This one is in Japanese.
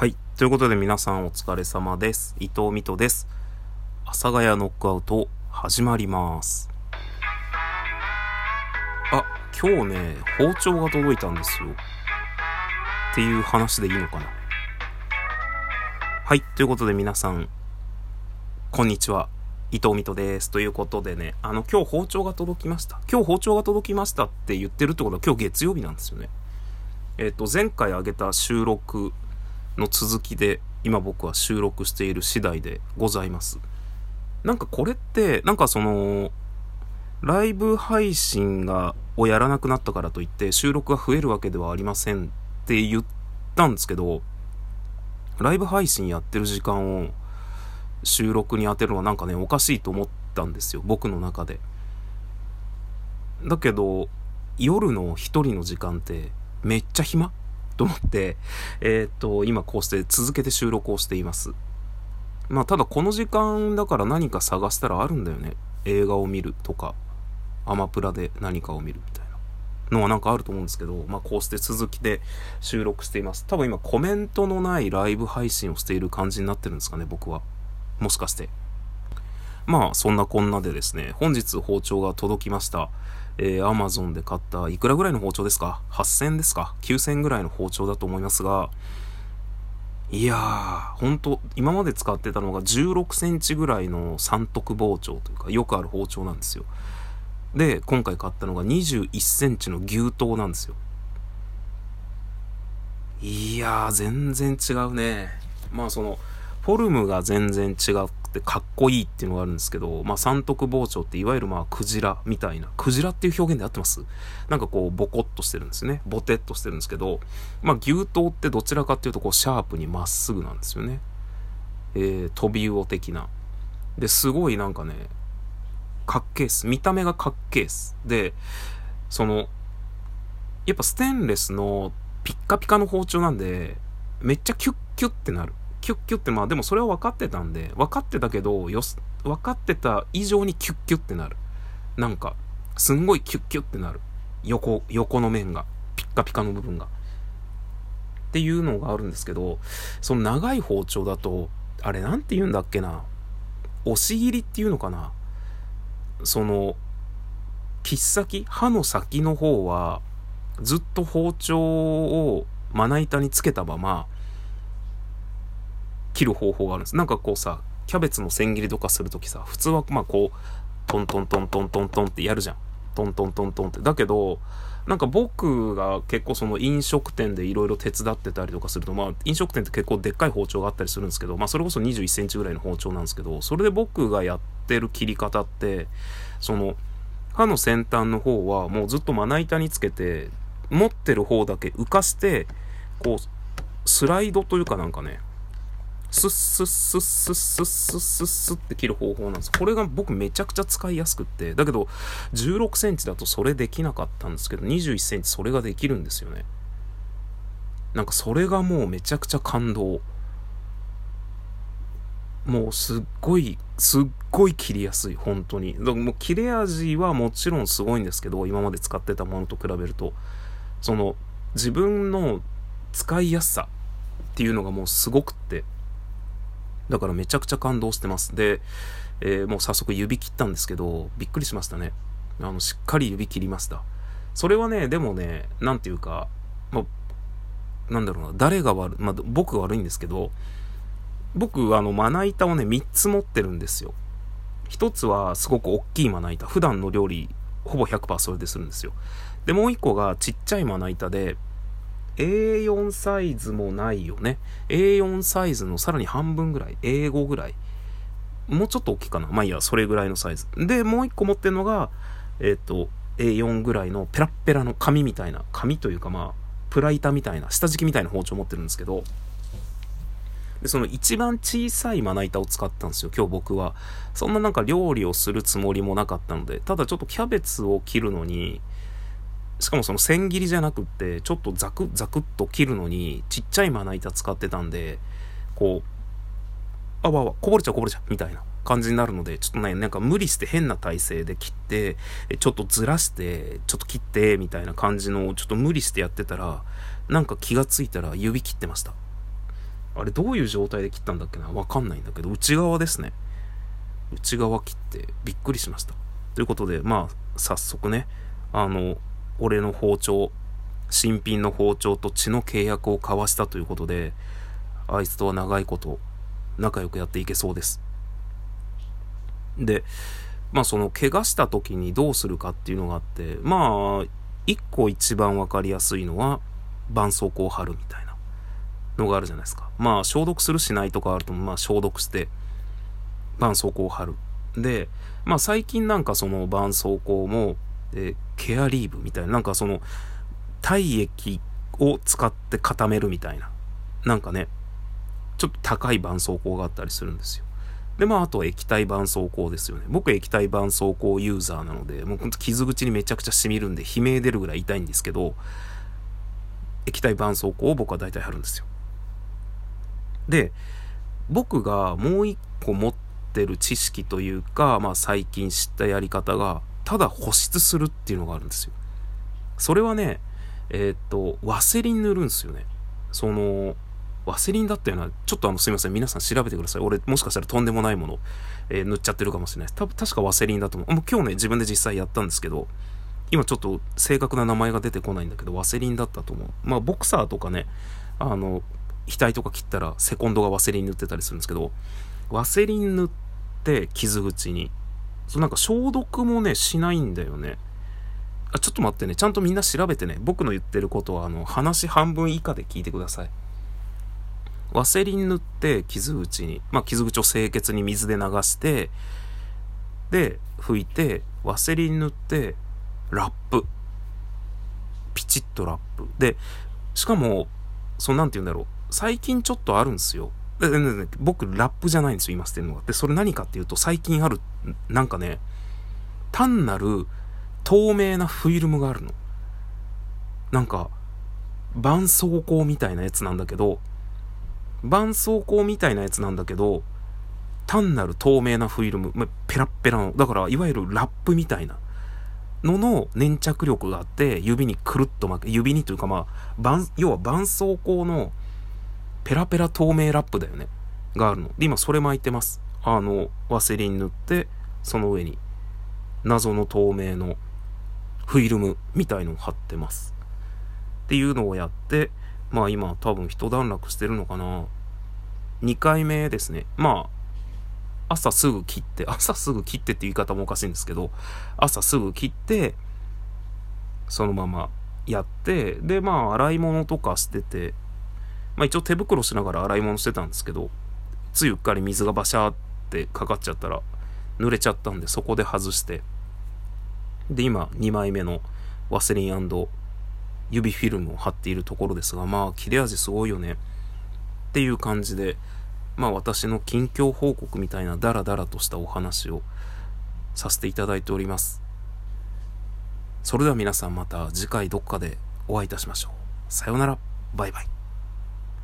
はい。ということで皆さんお疲れ様です。伊藤美斗です。阿佐ヶ谷ノックアウト始まります。あ、今日ね、包丁が届いたんですよ。っていう話でいいのかな。はい。ということで皆さん、こんにちは。伊藤美斗です。ということでね、あの、今日包丁が届きました。今日包丁が届きましたって言ってるってことは今日月曜日なんですよね。えっ、と、前回上げた収録の続きで今僕は収録している次第でございます。なんかこれって、なんかその、ライブ配信が、をやらなくなったからといって収録が増えるわけではありませんって言ったんですけど、ライブ配信やってる時間を収録に当てるのはなんかね、おかしいと思ったんですよ、僕の中で。だけど、夜の一人の時間ってめっちゃ暇と思って、えーっと、今こうして続けて収録をしています。まあ、ただこの時間だから何か探したらあるんだよね。映画を見るとか、アマプラで何かを見るみたいなのはなんかあると思うんですけど、まあ、こうして続きで収録しています。多分今コメントのないライブ配信をしている感じになってるんですかね、僕は。もしかして。まあ、そんなこんなでですね、本日包丁が届きました。えー、Amazon で買った、いくらぐらいの包丁ですか ?8000 ですか ?9000 ぐらいの包丁だと思いますが、いやー、ほんと、今まで使ってたのが16センチぐらいの三徳包丁というか、よくある包丁なんですよ。で、今回買ったのが21センチの牛刀なんですよ。いやー、全然違うね。まあその、フォルムが全然違ってかっこいいっていうのがあるんですけど、まあ三徳包丁っていわゆるまあクジラみたいな、クジラっていう表現で合ってます？なんかこうボコッとしてるんですね。ボテッとしてるんですけど、まあ牛刀ってどちらかっていうとこうシャープにまっすぐなんですよね。えー、飛び魚的な。で、すごいなんかね、かっけえっす。見た目がかっけえっす。で、その、やっぱステンレスのピッカピカの包丁なんで、めっちゃキュッキュッってなる。キュッキュってまあでもそれは分かってたんで、分かってたけど、よ、分かってた以上にキュッキュッってなる。なんか、すんごいキュッキュッってなる。横、横の面が。ピッカピカの部分が。っていうのがあるんですけど、その長い包丁だと、あれなんて言うんだっけな。押し切りっていうのかな。その、切っ先、刃の先の方は、ずっと包丁をまな板につけたまま、切る方法があるんです。なんかこうさ、キャベツの千切りとかするときさ、普通はまあこう、トントントントントントンってやるじゃん。トントントントンって。だけど、なんか僕が結構その飲食店でいろいろ手伝ってたりとかすると、まあ飲食店って結構でっかい包丁があったりするんですけど、まあそれこそ21センチぐらいの包丁なんですけど、それで僕がやってる切り方って、その、刃の先端の方はもうずっとまな板につけて、持ってる方だけ浮かして、こう、スライドというかなんかね、スッスッスッスッスッスッスッスッって切る方法なんです。これが僕めちゃくちゃ使いやすくって。だけど、16センチだとそれできなかったんですけど、21センチそれができるんですよね。なんかそれがもうめちゃくちゃ感動。もうすっごい、すっごい切りやすい、本当に。だからもう切れ味はもちろんすごいんですけど、今まで使ってたものと比べると。その、自分の使いやすさっていうのがもうすごくって。だからめちゃくちゃ感動してます。で、えーもう早速指切ったんですけど、びっくりしましたね。あの、しっかり指切りました。それはね、でもね、なんていうか、まあ、なんだろうな、誰が悪い、まあ、僕悪いんですけど、僕、あの、まな板をね、3つ持ってるんですよ。1つはすごく大きいまな板。普段の料理、ほぼ100%それでするんですよ。で、もう1個がちっちゃいまな板で、A4 サイズもないよね。A4 サイズのさらに半分ぐらい。A5 ぐらい。もうちょっと大きいかな。まあいいや、それぐらいのサイズ。で、もう一個持ってるのが、えっ、と、A4 ぐらいのペラッペラの紙みたいな、紙というかまあ、プラ板みたいな、下敷きみたいな包丁持ってるんですけど、で、その一番小さいまな板を使ったんですよ、今日僕は。そんななんか料理をするつもりもなかったので、ただちょっとキャベツを切るのに、しかもその千切りじゃなくって、ちょっとザクザクっと切るのに、ちっちゃいまな板使ってたんで、こう、あわわ、こぼれちゃうこぼれちゃう、みたいな感じになるので、ちょっとね、なんか無理して変な体勢で切って、ちょっとずらして、ちょっと切って、みたいな感じの、ちょっと無理してやってたら、なんか気がついたら指切ってました。あれどういう状態で切ったんだっけな？わかんないんだけど、内側ですね。内側切ってびっくりしました。ということで、まあ、早速ね、あの、俺の包丁、新品の包丁と血の契約を交わしたということで、あいつとは長いこと仲良くやっていけそうです。で、まあその怪我した時にどうするかっていうのがあって、まあ、一個一番わかりやすいのは、絆創膏を貼るみたいなのがあるじゃないですか。まあ消毒するしないとかあると、まあ消毒して、絆創膏を貼る。で、まあ最近なんかその絆創膏も、えケアリーブみたいな、なんかその体液を使って固めるみたいな、なんかね、ちょっと高い絆創膏があったりするんですよ。で、まあ、あとは液体絆創膏ですよね。僕液体絆創膏ユーザーなので、もう傷口にめちゃくちゃ染みるんで、悲鳴出るぐらい痛いんですけど、液体絆創膏を僕は大体貼るんですよ。で、僕がもう一個持ってる知識というか、まあ最近知ったやり方が、ただ保湿するっていうのがあるんですよ。それはね、えー、っと、ワセリン塗るんですよね。その、ワセリンだったような。ちょっとあの、すいません。皆さん調べてください。俺、もしかしたらとんでもないもの、えー、塗っちゃってるかもしれないです。多分、確かワセリンだと思う。もう今日ね、自分で実際やったんですけど、今ちょっと正確な名前が出てこないんだけど、ワセリンだったと思う。まあ、ボクサーとかね、あの、額とか切ったら、セコンドがワセリン塗ってたりするんですけど、ワセリン塗って傷口にそうなんか消毒もね、しないんだよね。あ、ちょっと待ってね。ちゃんとみんな調べてね。僕の言ってることは、あの、話半分以下で聞いてください。ワセリン塗って傷口に、まあ、傷口を清潔に水で流して、で、拭いて、ワセリン塗って、ラップ。ピチッとラップ。で、しかも、そのなんて言うんだろう。最近ちょっとあるんですよ。僕、ラップじゃないんですよ、今捨てるのが。で、それ何かっていうと、最近ある、なんかね、単なる透明なフィルムがあるの。なんか、絆創膏みたいなやつなんだけど、絆創膏みたいなやつなんだけど、単なる透明なフィルム、まペラッペラの、だからいわゆるラップみたいなのの粘着力があって、指にくるっと巻く、指にというかまあ、要は絆創膏のペラペラ透明ラップだよね。があるの。で、今それ巻いてます。あの、ワセリン塗って、その上に、謎の透明のフィルムみたいのを貼ってます。っていうのをやって、まあ今多分一段落してるのかな。2回目ですね。まあ、朝すぐ切って、朝すぐ切ってって言い方もおかしいんですけど、朝すぐ切って、そのままやって、で、まあ洗い物とかしてて、まあ一応手袋しながら洗い物してたんですけど、ついうっかり水がバシャーってかかっちゃったら濡れちゃったんでそこで外して、で今2枚目のワセリン指フィルムを貼っているところですが、まあ切れ味すごいよねっていう感じで、まあ私の近況報告みたいなダラダラとしたお話をさせていただいております。それでは皆さんまた次回どっかでお会いいたしましょう。さようなら。バイバイ。